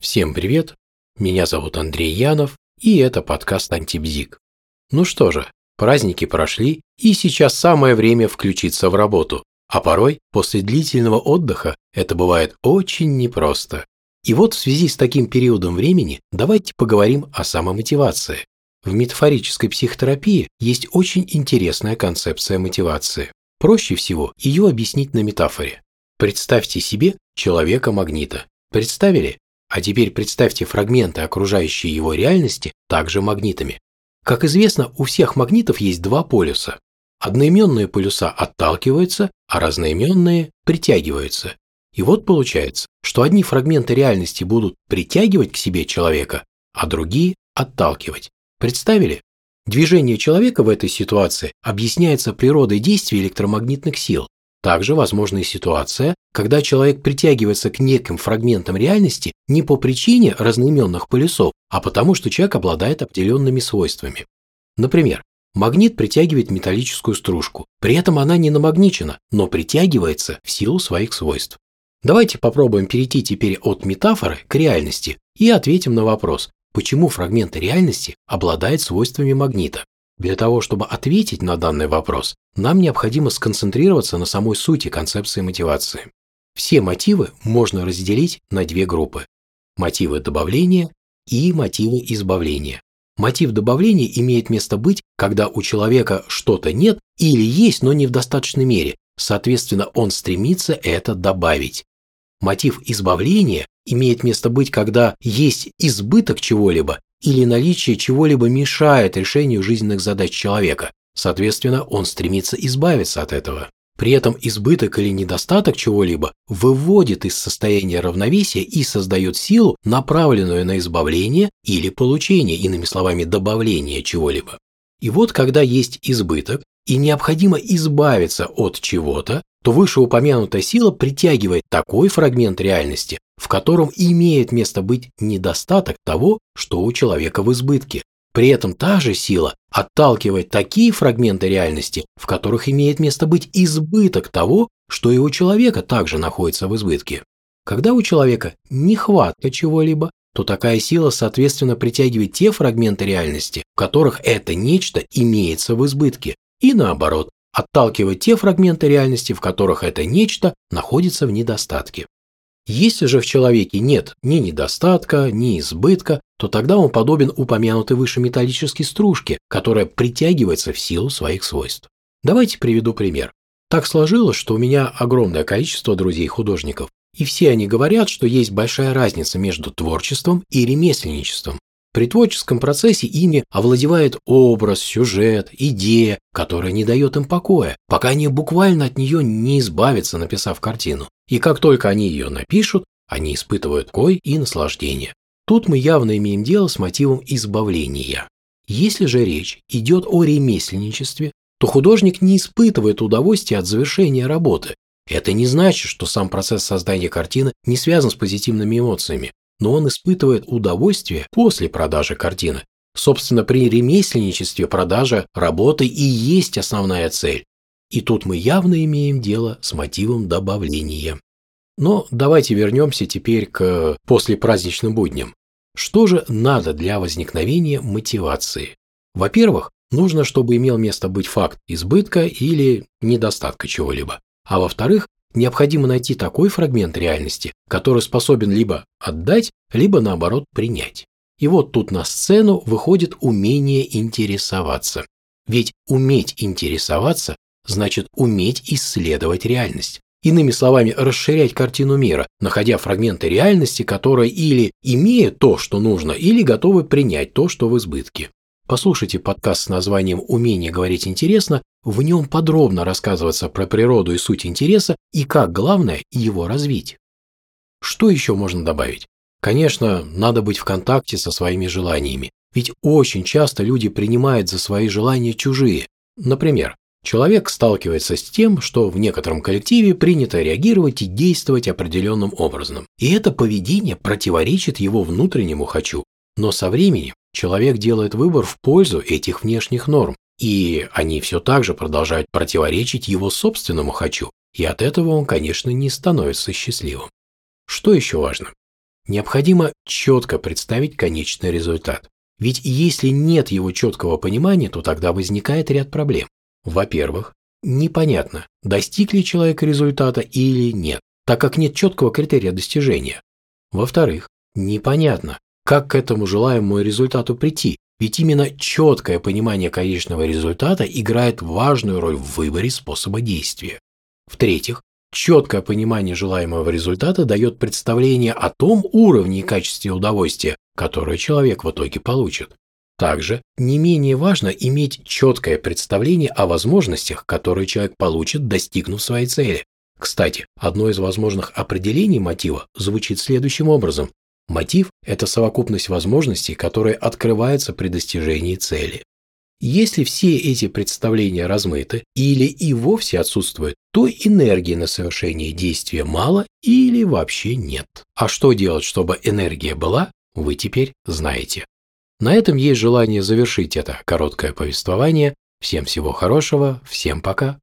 Всем привет! Меня зовут Андрей Янов, и это подкаст Антибзик. Ну что же, праздники прошли, и сейчас самое время включиться в работу. А порой, после длительного отдыха, это бывает очень непросто. И вот в связи с таким периодом времени давайте поговорим о самомотивации. В метафорической психотерапии есть очень интересная концепция мотивации. Проще всего ее объяснить на метафоре. Представьте себе человека-магнита. Представили? А теперь представьте фрагменты окружающей его реальности также магнитами. Как известно, у всех магнитов есть два полюса. Одноименные полюса отталкиваются, а разноименные притягиваются. И вот получается, что одни фрагменты реальности будут притягивать к себе человека, а другие отталкивать. Представили? Движение человека в этой ситуации объясняется природой действия электромагнитных сил. Также возможна и ситуация, когда человек притягивается к неким фрагментам реальности не по причине разноименных полюсов, а потому что человек обладает определенными свойствами. Например, магнит притягивает металлическую стружку, при этом она не намагничена, но притягивается в силу своих свойств. Давайте попробуем перейти теперь от метафоры к реальности и ответим на вопрос, почему фрагменты реальности обладают свойствами магнита. Для того, чтобы ответить на данный вопрос, нам необходимо сконцентрироваться на самой сути концепции мотивации. Все мотивы можно разделить на две группы – мотивы добавления и мотивы избавления. Мотив добавления имеет место быть, когда у человека что-то нет или есть, но не в достаточной мере, соответственно, он стремится это добавить. Мотив избавления имеет место быть, когда есть избыток чего-либо или наличие чего-либо мешает решению жизненных задач человека. Соответственно, он стремится избавиться от этого. При этом избыток или недостаток чего-либо выводит из состояния равновесия и создает силу, направленную на избавление или получение, иными словами, добавление чего-либо. И вот когда есть избыток и необходимо избавиться от чего-то, то вышеупомянутая сила притягивает такой фрагмент реальности, в котором имеет место быть недостаток того, что у человека в избытке. При этом та же сила отталкивает такие фрагменты реальности, в которых имеет место быть избыток того, что и у человека также находится в избытке. Когда у человека нехватка чего-либо, то такая сила, соответственно, притягивает те фрагменты реальности, в которых это нечто имеется в избытке, и наоборот, отталкивает те фрагменты реальности, в которых это нечто находится в недостатке. Если же в человеке нет ни недостатка, ни избытка, то тогда он подобен упомянутой выше металлической стружке, которая притягивается в силу своих свойств. Давайте приведу пример. Так сложилось, что у меня огромное количество друзей-художников, и все они говорят, что есть большая разница между творчеством и ремесленничеством. При творческом процессе ими овладевает образ, сюжет, идея, которая не дает им покоя, пока они буквально от нее не избавятся, написав картину. И как только они ее напишут, они испытывают кой и наслаждение. Тут мы явно имеем дело с мотивом избавления. Если же речь идет о ремесленничестве, то художник не испытывает удовольствия от завершения работы. Это не значит, что сам процесс создания картины не связан с позитивными эмоциями но он испытывает удовольствие после продажи картины. Собственно, при ремесленничестве продажа работы и есть основная цель. И тут мы явно имеем дело с мотивом добавления. Но давайте вернемся теперь к послепраздничным будням. Что же надо для возникновения мотивации? Во-первых, нужно, чтобы имел место быть факт избытка или недостатка чего-либо. А во-вторых, необходимо найти такой фрагмент реальности, который способен либо отдать, либо наоборот принять. И вот тут на сцену выходит умение интересоваться. Ведь уметь интересоваться значит уметь исследовать реальность. Иными словами, расширять картину мира, находя фрагменты реальности, которые или имеют то, что нужно, или готовы принять то, что в избытке. Послушайте подкаст с названием «Умение говорить интересно», в нем подробно рассказывается про природу и суть интереса и как главное его развить. Что еще можно добавить? Конечно, надо быть в контакте со своими желаниями, ведь очень часто люди принимают за свои желания чужие. Например, человек сталкивается с тем, что в некотором коллективе принято реагировать и действовать определенным образом. И это поведение противоречит его внутреннему «хочу». Но со временем человек делает выбор в пользу этих внешних норм, и они все так же продолжают противоречить его собственному «хочу», и от этого он, конечно, не становится счастливым. Что еще важно? необходимо четко представить конечный результат. Ведь если нет его четкого понимания, то тогда возникает ряд проблем. Во-первых, непонятно, достиг ли человек результата или нет, так как нет четкого критерия достижения. Во-вторых, непонятно, как к этому желаемому результату прийти, ведь именно четкое понимание конечного результата играет важную роль в выборе способа действия. В-третьих, четкое понимание желаемого результата дает представление о том уровне и качестве удовольствия, которое человек в итоге получит. Также не менее важно иметь четкое представление о возможностях, которые человек получит, достигнув своей цели. Кстати, одно из возможных определений мотива звучит следующим образом. Мотив – это совокупность возможностей, которые открываются при достижении цели. Если все эти представления размыты или и вовсе отсутствуют, то энергии на совершение действия мало или вообще нет. А что делать, чтобы энергия была, вы теперь знаете. На этом есть желание завершить это короткое повествование. Всем всего хорошего, всем пока.